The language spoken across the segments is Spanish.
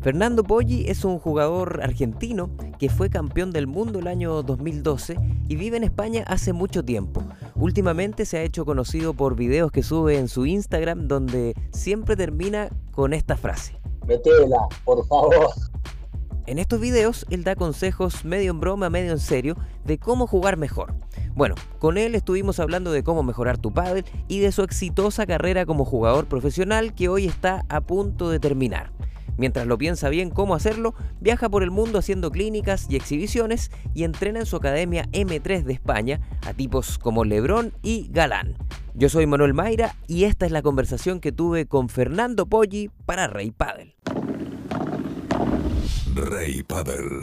Fernando Poggi es un jugador argentino que fue campeón del mundo el año 2012 y vive en España hace mucho tiempo. Últimamente se ha hecho conocido por videos que sube en su Instagram donde siempre termina con esta frase. Metela, por favor. En estos videos él da consejos medio en broma, medio en serio, de cómo jugar mejor. Bueno, con él estuvimos hablando de cómo mejorar tu pádel y de su exitosa carrera como jugador profesional que hoy está a punto de terminar. Mientras lo piensa bien cómo hacerlo, viaja por el mundo haciendo clínicas y exhibiciones y entrena en su academia M3 de España a tipos como Lebrón y Galán. Yo soy Manuel Mayra y esta es la conversación que tuve con Fernando Poggi para Rey Padel. Rey Padel.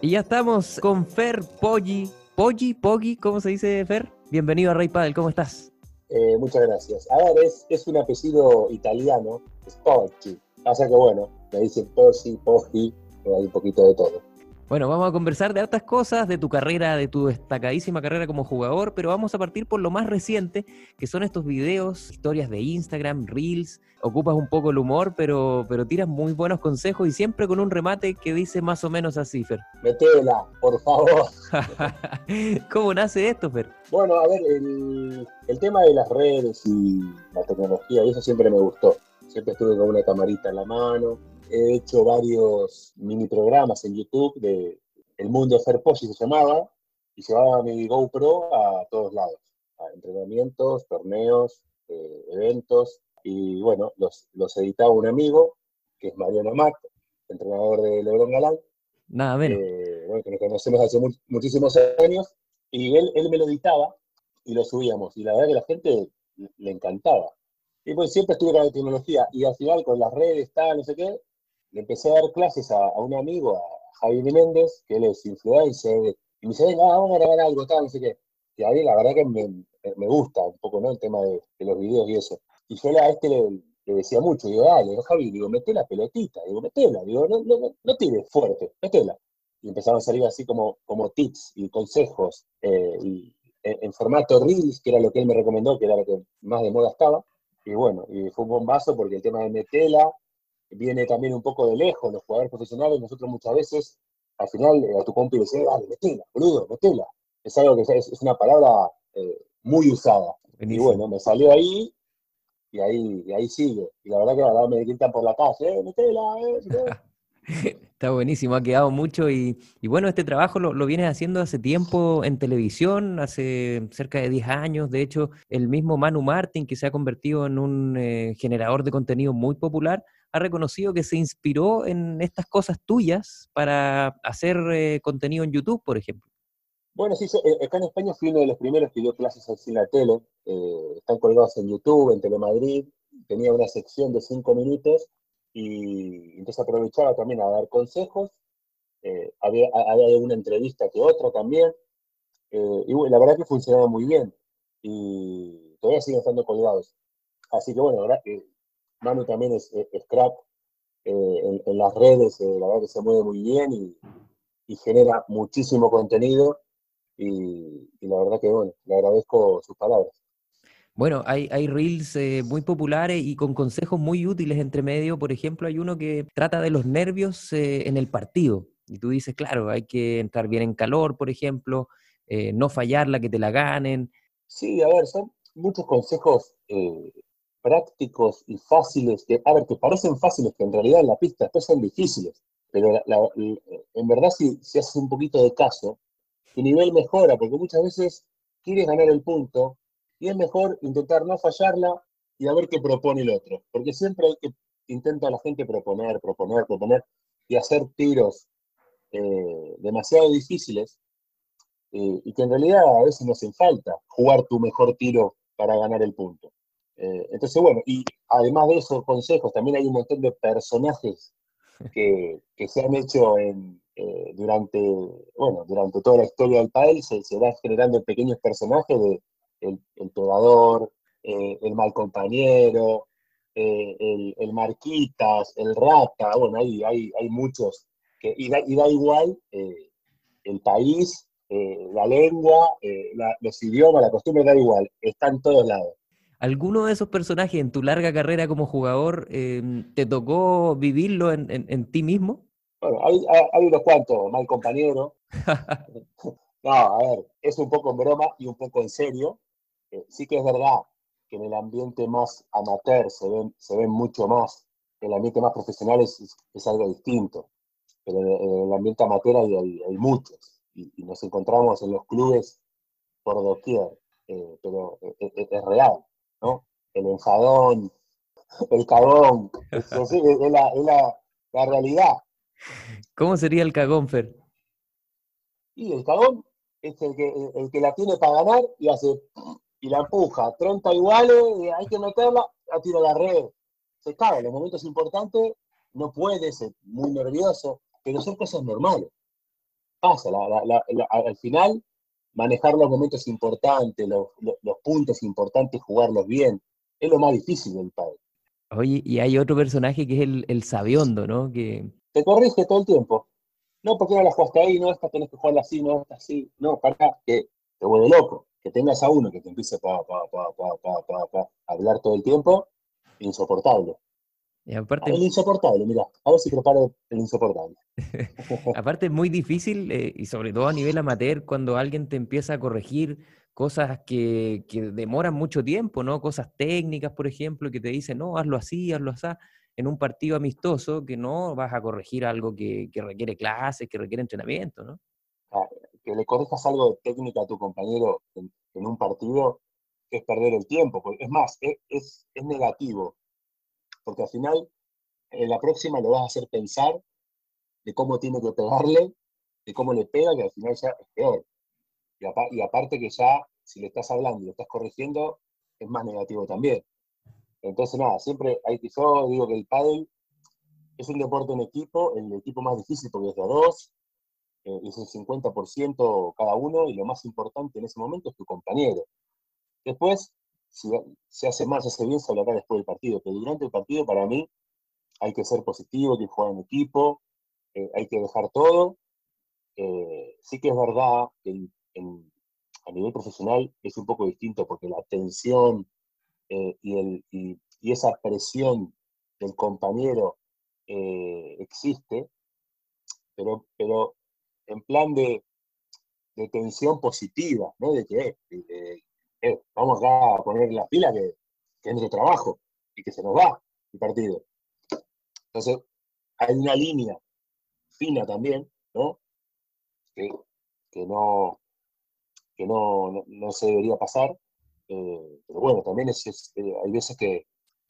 Y ya estamos con Fer Poggi. Poggi, Poggi, ¿cómo se dice Fer? Bienvenido a Rey Padel, ¿cómo estás? Eh, muchas gracias. A ver, es, es un apellido italiano, es Poggi. Pasa que bueno, me dicen Poggi, Poggi, hay un poquito de todo. Bueno, vamos a conversar de otras cosas, de tu carrera, de tu destacadísima carrera como jugador, pero vamos a partir por lo más reciente, que son estos videos, historias de Instagram, Reels. Ocupas un poco el humor, pero, pero tiras muy buenos consejos y siempre con un remate que dice más o menos así, Fer. Metela, por favor. ¿Cómo nace esto, Fer? Bueno, a ver, el, el tema de las redes y la tecnología, y eso siempre me gustó. Siempre estuve con una camarita en la mano, he hecho varios mini programas en YouTube de El Mundo de Ferposi se llamaba, y llevaba mi GoPro a todos lados, a entrenamientos, torneos, eh, eventos, y bueno, los, los editaba un amigo, que es Mariano Mac, entrenador de Lebrón Galán. Nada menos. Eh, bueno, que nos conocemos hace muchísimos años, y él, él me lo editaba y lo subíamos, y la verdad que la gente le encantaba. Y pues siempre estuve con la tecnología, y al final con las redes, tal, no sé qué, le empecé a dar clases a, un amigo, a Javier Méndez, que él es influencer, y me dice, venga, vamos a grabar algo, tal, no sé qué. Y a mí la verdad que me, me gusta un poco, ¿no? El tema de, los videos y eso. Y yo a este le, decía mucho, digo, dale, Javi, digo, mete la pelotita, digo, metela, digo, no, no, no tires fuerte, metela. Y empezaron a salir así como, como tips y consejos, eh, y, en, formato Reels, que era lo que él me recomendó, que era lo que más de moda estaba. Y bueno, y fue un bombazo porque el tema de metela, viene también un poco de lejos, los jugadores profesionales, nosotros muchas veces, al final, eh, a tu compi le dice, dale, metela, boludo, metela. Es algo que es, es una palabra eh, muy usada. Y bueno, me salió ahí y ahí, y ahí sigue. Y la verdad que ahora me gritan por la calle, eh, metela, eh, Está buenísimo, ha quedado mucho y, bueno, este trabajo lo, vienes haciendo hace tiempo en televisión, hace cerca de 10 años. De hecho, el mismo Manu Martin, que se ha convertido en un generador de contenido muy popular, ha reconocido que se inspiró en estas cosas tuyas para hacer eh, contenido en YouTube, por ejemplo. Bueno, sí, eh, acá en España fui uno de los primeros que dio clases en la tele. Eh, están colgados en YouTube, en Telemadrid. Tenía una sección de cinco minutos y entonces aprovechaba también a dar consejos. había, había una entrevista que otra también. y la verdad que funcionaba muy bien. Y todavía siguen estando colgados. Así que bueno, ahora, Manu también es, crack eh, en, las redes, eh, la verdad que se mueve muy bien y, genera muchísimo contenido y, la verdad que bueno, le agradezco sus palabras. Bueno, hay, hay reels eh, muy populares y con consejos muy útiles entre medio. Por ejemplo, hay uno que trata de los nervios en el partido. Y tú dices, claro, hay que entrar bien en calor, por ejemplo, no fallarla, que te la ganen. Sí, a ver, son muchos consejos prácticos y fáciles, que, a ver, que parecen fáciles, que en realidad en la pista después son difíciles, pero en verdad si, si haces un poquito de caso, tu nivel mejora, porque muchas veces quieres ganar el punto y es mejor intentar no fallarla y a ver qué propone el otro, porque siempre hay que intenta la gente proponer, proponer, proponer y hacer tiros eh, demasiado difíciles eh, y que en realidad a veces no hacen falta jugar tu mejor tiro para ganar el punto. Eh, entonces, bueno, y además de esos consejos, también hay un montón de personajes que, se han hecho en, durante, bueno, durante toda la historia del país, se, se van generando pequeños personajes de el, el eh, el mal compañero, el, el, marquitas, el rata, bueno, hay, hay, hay muchos, que, y, da, y da igual el país, la lengua, los idiomas, la costumbre, da igual, está en todos lados. ¿Alguno de esos personajes en tu larga carrera como jugador em, te tocó vivirlo en, ti mismo? Bueno, hay, hay, unos cuantos, mal compañero. no, a ver, es un poco en broma y un poco en serio. Eh, sí que es verdad que en el ambiente más amateur se ven, se ven mucho más, en el ambiente más profesional es, es algo distinto, pero en el ambiente amateur hay, hay, muchos y, nos encontramos en los clubes por doquier, eh, pero eh, es real. ¿no? El enfadón, el cagón, es, la, realidad. ¿Cómo sería el cagón, Fer? Y el cagón es el que, el que la tiene para ganar y hace y la empuja, 30 iguales, hay que meterla, la tira a la red. Se caga en los momentos importantes, no puede ser muy nervioso, pero son cosas normales. Pasa, al final manejar los momentos importantes, los, puntos importantes, jugarlos bien. Es lo más difícil del padre. Oye, y hay otro personaje que es el, el sabiondo, ¿no? Que... Te corrige todo el tiempo. No, porque no la jugaste ahí, no, esta tenés que jugarla así, no, esta así. No, para que te vuelve loco. Que tengas a uno que te empiece a hablar todo el tiempo, insoportable. aparte, el insoportable, mira, a ver si preparo el insoportable. aparte es muy difícil, eh, y sobre todo a nivel amateur, cuando alguien te empieza a corregir cosas que, demoran mucho tiempo, ¿no? Cosas técnicas, por ejemplo, que te dicen, no, hazlo así, hazlo así, en un partido amistoso, que no vas a corregir algo que, requiere clases, que requiere entrenamiento, ¿no? Que le corrijas algo de técnica a tu compañero en, un partido es perder el tiempo. Es más, es, es, negativo porque al final en la próxima lo vas a hacer pensar de cómo tiene que pegarle, de cómo le pega, que al final ya es peor. Y, aparte que ya, si le estás hablando y lo estás corrigiendo, es más negativo también. Entonces, nada, siempre hay que, yo digo que el pádel es un deporte en equipo, el equipo más difícil porque es de dos, eh, es un 50% cada uno, y lo más importante en ese momento es tu compañero. Después, si se hace mal, se hace bien, se hablará después del partido. Pero durante el partido, para mí, hay que ser positivo, hay que jugar en equipo, eh, hay que dejar todo. Eh, sí que es verdad que a nivel profesional es un poco distinto porque la tensión eh, y, el, y, esa presión del compañero existe, pero, pero en plan de, de tensión positiva, ¿no? De que eh, vamos a poner la pila que, que es trabajo y que se nos va el partido. Entonces, hay una línea fina también, ¿no? Que, no, que no, no, se debería pasar. Eh, pero bueno, también eh, hay veces que,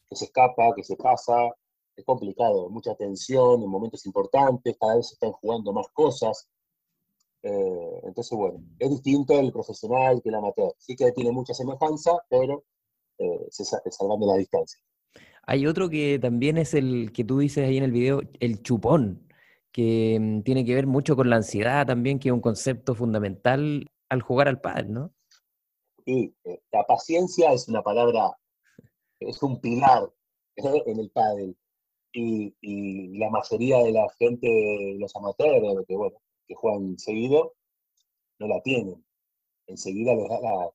que, se escapa, que se pasa, es complicado, mucha tensión en momentos importantes, cada vez se están jugando más cosas, eh, entonces, bueno, es distinto el profesional que el amateur. Sí que tiene mucha semejanza, pero eh, se, salvando la distancia. Hay otro que también es el que tú dices ahí en el video, el chupón, que mm, tiene que ver mucho con la ansiedad también, que es un concepto fundamental al jugar al pádel, ¿no? Sí, eh, la paciencia es una palabra, es un pilar en el pádel. Y, y, la mayoría de la gente, los amateurs, que bueno, que juegan seguido, no la tienen. Enseguida les da la,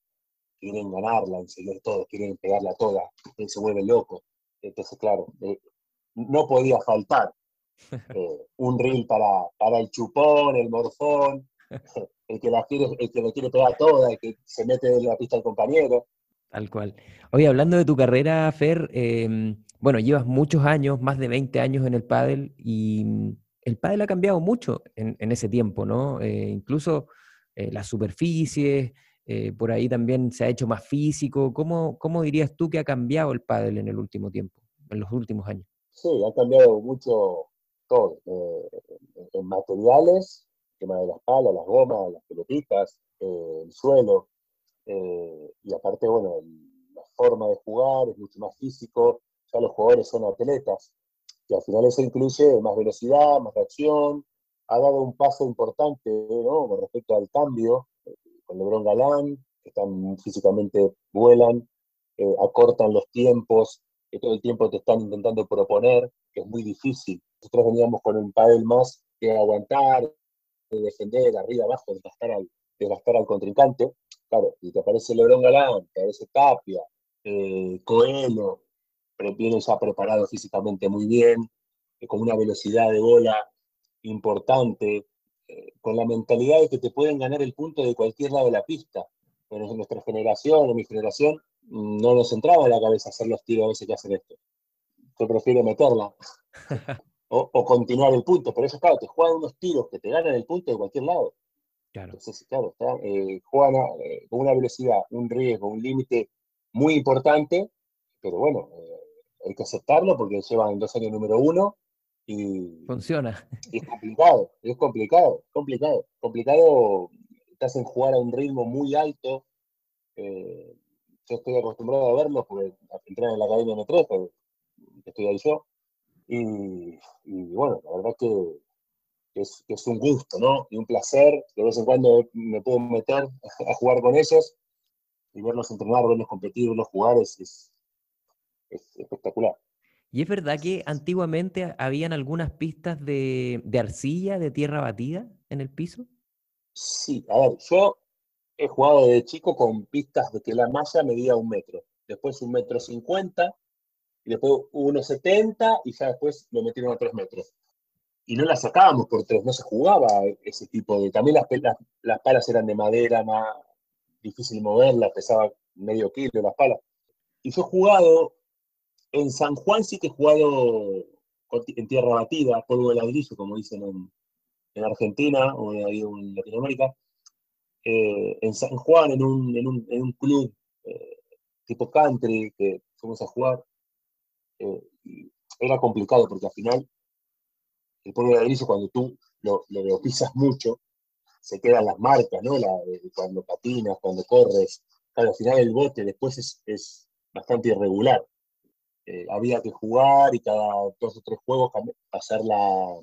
quieren ganarla, enseguida todos quieren pegarla toda, él se vuelve loco. Entonces, claro, eh, no podía faltar eh, un reel para, para el chupón, el morfón, el que la quiere, el que le quiere pegar toda, el que se mete en la pista al compañero. Tal cual. Oye, hablando de tu carrera, Fer, em, bueno, llevas muchos años, más de 20 años en el pádel y el pádel ha cambiado mucho en, ese tiempo, ¿no? Eh, incluso eh, las superficies, eh, por ahí también se ha hecho más físico. ¿Cómo, ¿Cómo, dirías tú que ha cambiado el pádel en el último tiempo, en los últimos años? Sí, ha cambiado mucho todo. en materiales, el tema de las palas, las gomas, las pelotitas, el suelo. y aparte, bueno, la forma de jugar es mucho más físico. Ya los jugadores son atletas, que al final eso incluye más velocidad, más reacción, ha dado un paso importante con respecto al cambio, con Lebron Galán, que están físicamente vuelan, eh, acortan los tiempos, que todo el tiempo te están intentando proponer, que es muy difícil. Nosotros veníamos con un pádel más que aguantar, de defender, arriba, abajo, desgastar al, desgastar al contrincante. Claro, y te aparece Lebron Galán, te aparece Tapia, eh, Coelho viene ya preparado físicamente muy bien, eh, con una velocidad de bola importante, eh, con la mentalidad de que te pueden ganar el punto de cualquier lado de la pista. Pero en nuestra generación, en mi generación, no nos entraba en la cabeza hacer los tiros a veces que hacen esto. Yo prefiero meterla o, continuar el punto. Pero eso, claro, te juegan unos tiros que te ganan el punto de cualquier lado. Claro. Entonces, claro, eh, juegan con una velocidad, un riesgo, un límite muy importante, pero bueno, hay que aceptarlo porque llevan dos años número uno y... Funciona. Y es complicado, es complicado, complicado. Complicado, estás en jugar a un ritmo muy alto. Eh, yo estoy acostumbrado a verlos porque entrar en la academia M3, porque estoy ahí yo. Y, bueno, la verdad que es, que es un gusto, ¿no? Y un placer. De vez en cuando me puedo meter a jugar con ellos y verlos entrenar, verlos competir, verlos jugar es, es espectacular. ¿Y es verdad que antiguamente habían algunas pistas de, arcilla, de tierra batida en el piso? Sí, a ver, yo he jugado de chico con pistas de que la malla medía un metro, después un metro cincuenta, y después uno setenta, y ya después lo metieron a tres metros. Y no las sacábamos por tres, no se jugaba ese tipo de... También las, las, las palas eran de madera, más difícil moverlas, pesaba medio kilo las palas. Y yo he jugado en San Juan sí que he jugado en tierra batida, polvo de ladrillo, como dicen en, Argentina o en Latinoamérica. Eh, en San Juan, en un, en un, en un club eh, tipo country que fuimos a jugar, eh, era complicado porque al final el polvo de ladrillo, cuando tú lo, lo, pisas mucho, se quedan las marcas, ¿no? La, cuando patinas, cuando corres. al final el bote después es, es bastante irregular. Eh, había que jugar y cada dos o tres juegos pasar la,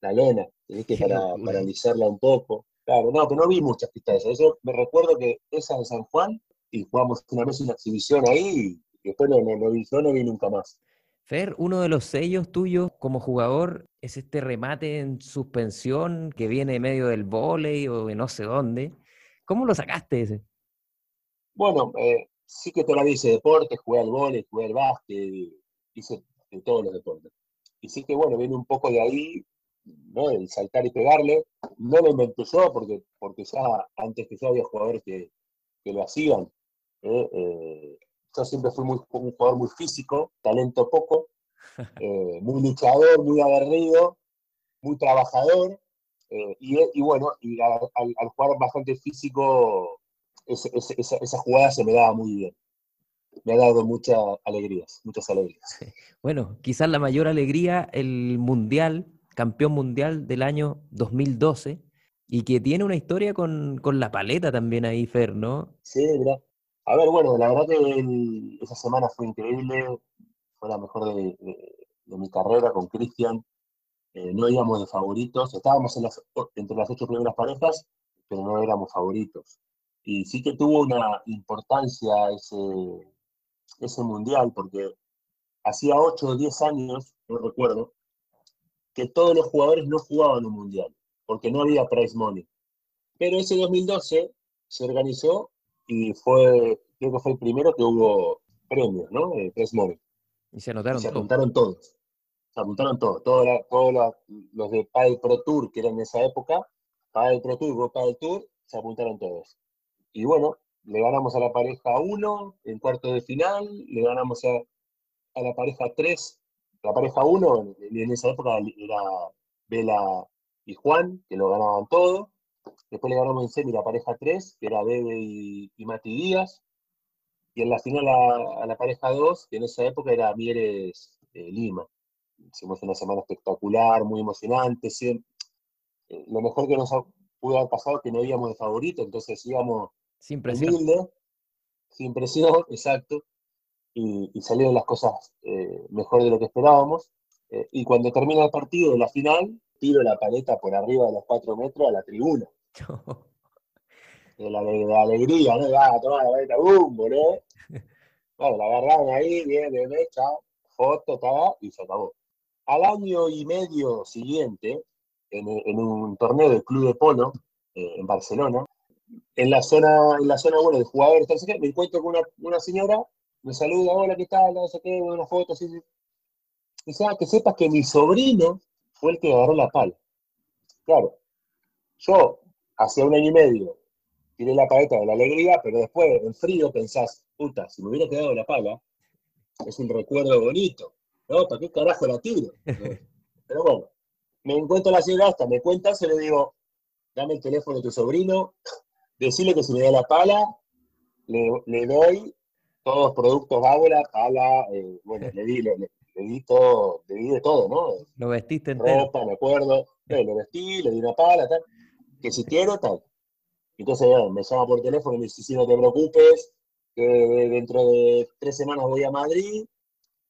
la lona, para, para analizarla un poco. Claro, no, pero no vi muchas pistas de eso. me recuerdo que esa de San Juan y jugamos una vez una exhibición ahí y después no, no, vi, no vi nunca más. Fer, uno de los sellos tuyos como jugador es este remate en suspensión que viene de medio del volei o de no sé dónde. ¿Cómo lo sacaste ese? Bueno, eh, sí que todavía hice deporte, jugué al vóley, jugué al básquet, hice de todos los deportes. Y sí que, bueno, viene un poco de ahí, ¿no? El saltar y pegarle. No lo inventé yo, porque, porque ya antes que yo había jugadores que, que lo hacían. ¿eh? Eh, yo siempre fui muy, un jugador muy físico, talento poco, eh, muy luchador, muy aguerrido, muy trabajador. Y, y, bueno, y al, al, jugar bastante físico esa, jugada se me daba muy bien. Me ha dado muchas alegrías, muchas alegrías. Bueno, quizás la mayor alegría, el mundial, campeón mundial del año 2012, y que tiene una historia con, la paleta también ahí, Fer, ¿no? Sí, mira. A ver, bueno, la verdad que esa semana fue increíble, fue la mejor de, mi carrera con Cristian. Eh, no íbamos de favoritos, estábamos entre las ocho primeras parejas, pero no éramos favoritos. Y sí que tuvo una importancia ese, ese mundial, porque hacía 8 o 10 años, no recuerdo, que todos los jugadores no jugaban un mundial, porque no había prize money. Pero ese 2012 se organizó y fue, creo que fue el primero que hubo premios, ¿no? Eh, prize money. Y se anotaron, se apuntaron todos. Se apuntaron todos. Todos, todos los de Padel Pro Tour, que eran en esa época, Padel Pro Tour, World Padel Tour, se apuntaron todos. Y bueno, le ganamos a la pareja 1 en cuarto de final, le ganamos a, la pareja 3, la pareja 1, en esa época era Vela y Juan, que lo ganaban todo. Después le ganamos en semi la pareja 3, que era Bebe y, Mati Díaz. Y en la final a, la pareja 2, que en esa época era Mieres eh, Lima. Hicimos una semana espectacular, muy emocionante. Eh, lo mejor que nos pudo haber pasado es que no íbamos de favorito, entonces íbamos sin presión. sin presión, exacto. Y, salieron las cosas eh, mejor de lo que esperábamos. Eh, y cuando termina el partido de la final, tiro la paleta por arriba de los cuatro metros a la tribuna. de, la, alegría, ¿no? Ah, tomar la paleta, ¡bum! Bueno, la agarraron ahí, bien, bien, chao, foto, tal, y se acabó. Al año y medio siguiente, en, un torneo del Club de Polo eh, en Barcelona, en la zona, en la zona bueno, de jugadores, me encuentro con una, señora me saluda, hola, ¿qué tal? No sé qué, una foto, así. Dice, ah, que sepas que mi sobrino fue el que agarró la pala. Claro, yo, hacía un año y medio, tiré la paleta de la alegría, pero después, en frío, pensás, puta, si me hubiera quedado la pala, es un recuerdo bonito. ¿No? ¿Para qué carajo la tiro? Pero bueno, me encuentro la señora hasta, me cuenta, se le digo, dame el teléfono de tu sobrino, decirle que si me da la pala, le, doy todos los productos Bábora, pala, eh, bueno, le di, le, di todo, le di de todo, ¿no? Lo vestiste entero. Ropa, me acuerdo, lo vestí, le di una pala, tal, que si quiero, tal. Entonces me llama por teléfono y me dice, si no te preocupes, que dentro de tres semanas voy a Madrid,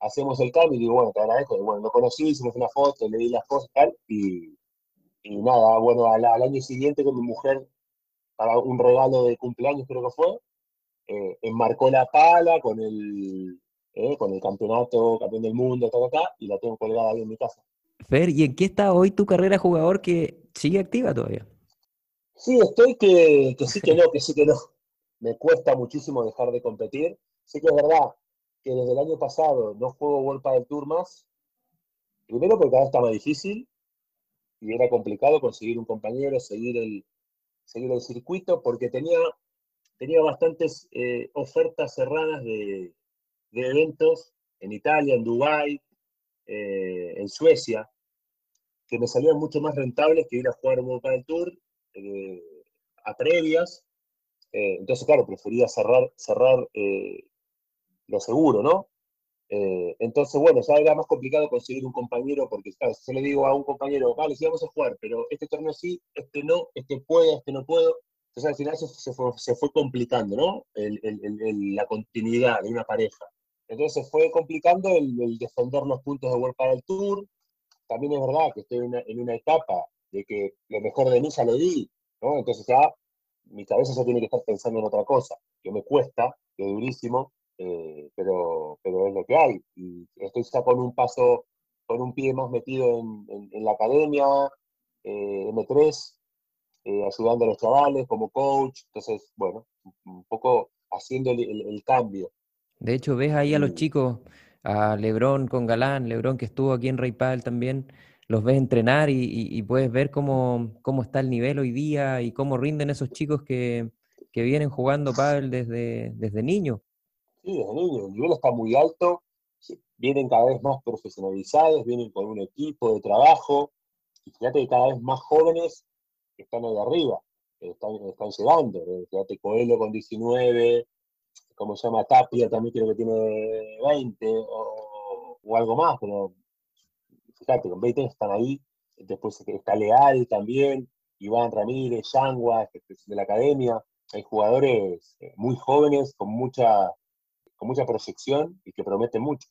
hacemos el cambio y digo, bueno, te agradezco. Y bueno, lo conocí, hicimos una foto, le di las cosas tal, y, y nada, bueno, al, año siguiente con mi mujer, para un regalo de cumpleaños creo que fue, eh, enmarcó la pala con el, eh, con el campeonato, campeón del mundo, todo acá, y la tengo colgada ahí en mi casa. Fer, ¿y en qué está hoy tu carrera jugador que sigue activa todavía? Sí, estoy que, que sí que no, que sí que no. Me cuesta muchísimo dejar de competir. Sí que es verdad que desde el año pasado no juego World del Tour más. Primero porque cada vez está más difícil y era complicado conseguir un compañero, seguir el, seguir el circuito, porque tenía, tenía bastantes eh, ofertas cerradas de, eventos en Italia, en Dubái, eh, en Suecia, que me salían mucho más rentables que ir a jugar World del Tour eh, a previas. entonces, claro, prefería cerrar, cerrar lo seguro, ¿no? Eh, entonces, bueno, ya era más complicado conseguir un compañero, porque claro, si yo le digo a un compañero, vale, sí vamos a jugar, pero este torneo sí, este no, este puede, este no puedo. Entonces al final se, fue, se fue, complicando, ¿no? la continuidad de una pareja. Entonces se fue complicando el, defender los puntos de World para el Tour. También es verdad que estoy en una, en una etapa de que lo mejor de mí ya lo di, ¿no? Entonces ya mi cabeza ya tiene que estar pensando en otra cosa, que me cuesta, que es durísimo, eh, pero, pero es lo que hay. Y estoy ya con un paso, con un pie más metido en, la academia, eh, M3, eh, ayudando a los chavales como coach. Entonces, bueno, un poco haciendo el, cambio. De hecho, ves ahí a los chicos, a Lebrón con Galán, Lebrón que estuvo aquí en Rey Padel también, los ves entrenar y, puedes ver cómo, cómo, está el nivel hoy día y cómo rinden esos chicos que, que vienen jugando pádel desde, desde niños. Sí, desde niño, el nivel está muy alto, vienen cada vez más profesionalizados, vienen con un equipo de trabajo, y fíjate que cada vez más jóvenes están ahí arriba, están, están llegando, fíjate Coelho con 19, como se llama Tapia también creo que tiene 20 o, algo más, pero fíjate, con 20 están ahí, después está Leal también, Iván Ramírez, Yangua, de la academia, hay jugadores eh, muy jóvenes con mucha con mucha proyección y que promete mucho.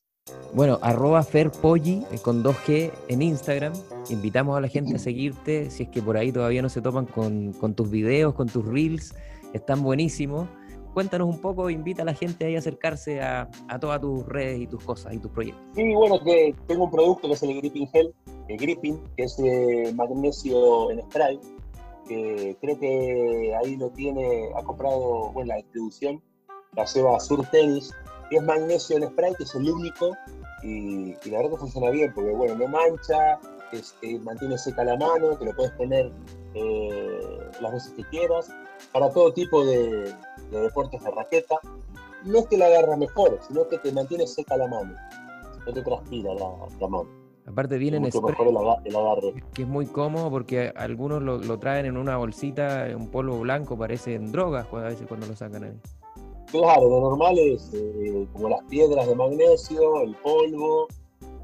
Bueno, arroba Ferpolli eh, con 2G en Instagram. Invitamos a la gente a seguirte si es que por ahí todavía no se topan con, tus videos, con tus reels. Están buenísimos. Cuéntanos un poco, invita a la gente ahí a acercarse a, todas tus redes y tus cosas y tus proyectos. Sí, bueno, que tengo un producto que es el Gripping Gel, el Gripping, que es de magnesio en spray, que creo que ahí lo tiene, ha comprado, bueno, la distribución la lleva Sur Tennis, y es magnesio en spray, que es el único, y, la verdad que funciona bien, porque bueno, no mancha, mantiene seca la mano, te lo puedes poner eh, las veces que quieras, para todo tipo de, deportes de raqueta. No es que la agarra mejor, sino que te mantiene seca la mano, no te transpira la, mano. Aparte viene en spray, el, agarre. que es muy cómodo porque algunos lo, lo, traen en una bolsita, un polvo blanco, parece en drogas a veces cuando lo sacan ahí. Claro, lo normal es eh, como las piedras de magnesio, el polvo,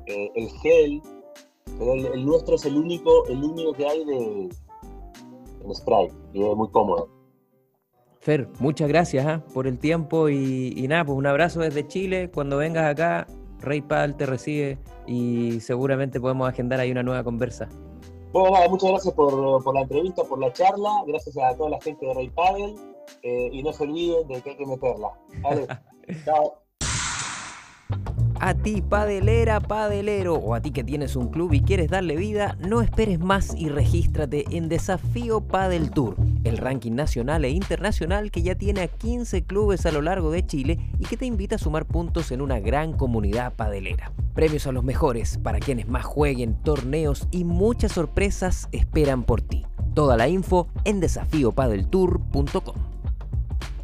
eh, el gel, pero el, nuestro es el único, el único que hay de en spray y es muy cómodo. Fer, muchas gracias ¿ah? por el tiempo y, nada, pues un abrazo desde Chile. Cuando vengas acá, Rey Padel te recibe y seguramente podemos agendar ahí una nueva conversa. Bueno, nada, muchas gracias por, por la entrevista, por la charla. Gracias a toda la gente de Rey Padel. Eh, y no se olviden de que hay que meterla. ¿vale? Chao. A ti, padelera, padelero, o a ti que tienes un club y quieres darle vida, no esperes más y regístrate en Desafío Padel Tour, el ranking nacional e internacional que ya tiene a 15 clubes a lo largo de Chile y que te invita a sumar puntos en una gran comunidad padelera. Premios a los mejores para quienes más jueguen, torneos y muchas sorpresas esperan por ti. Toda la info en desafíopadeltour.com.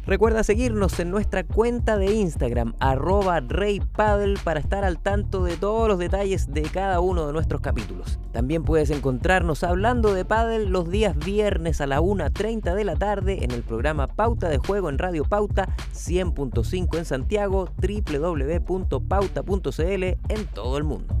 Recuerda seguirnos en nuestra cuenta de Instagram, arroba reypaddle, para estar al tanto de todos los detalles de cada uno de nuestros capítulos. También puedes encontrarnos hablando de paddle los días viernes a la 1.30 de la tarde en el programa Pauta de Juego en Radio Pauta 100.5 en Santiago, www.pauta.cl en todo el mundo.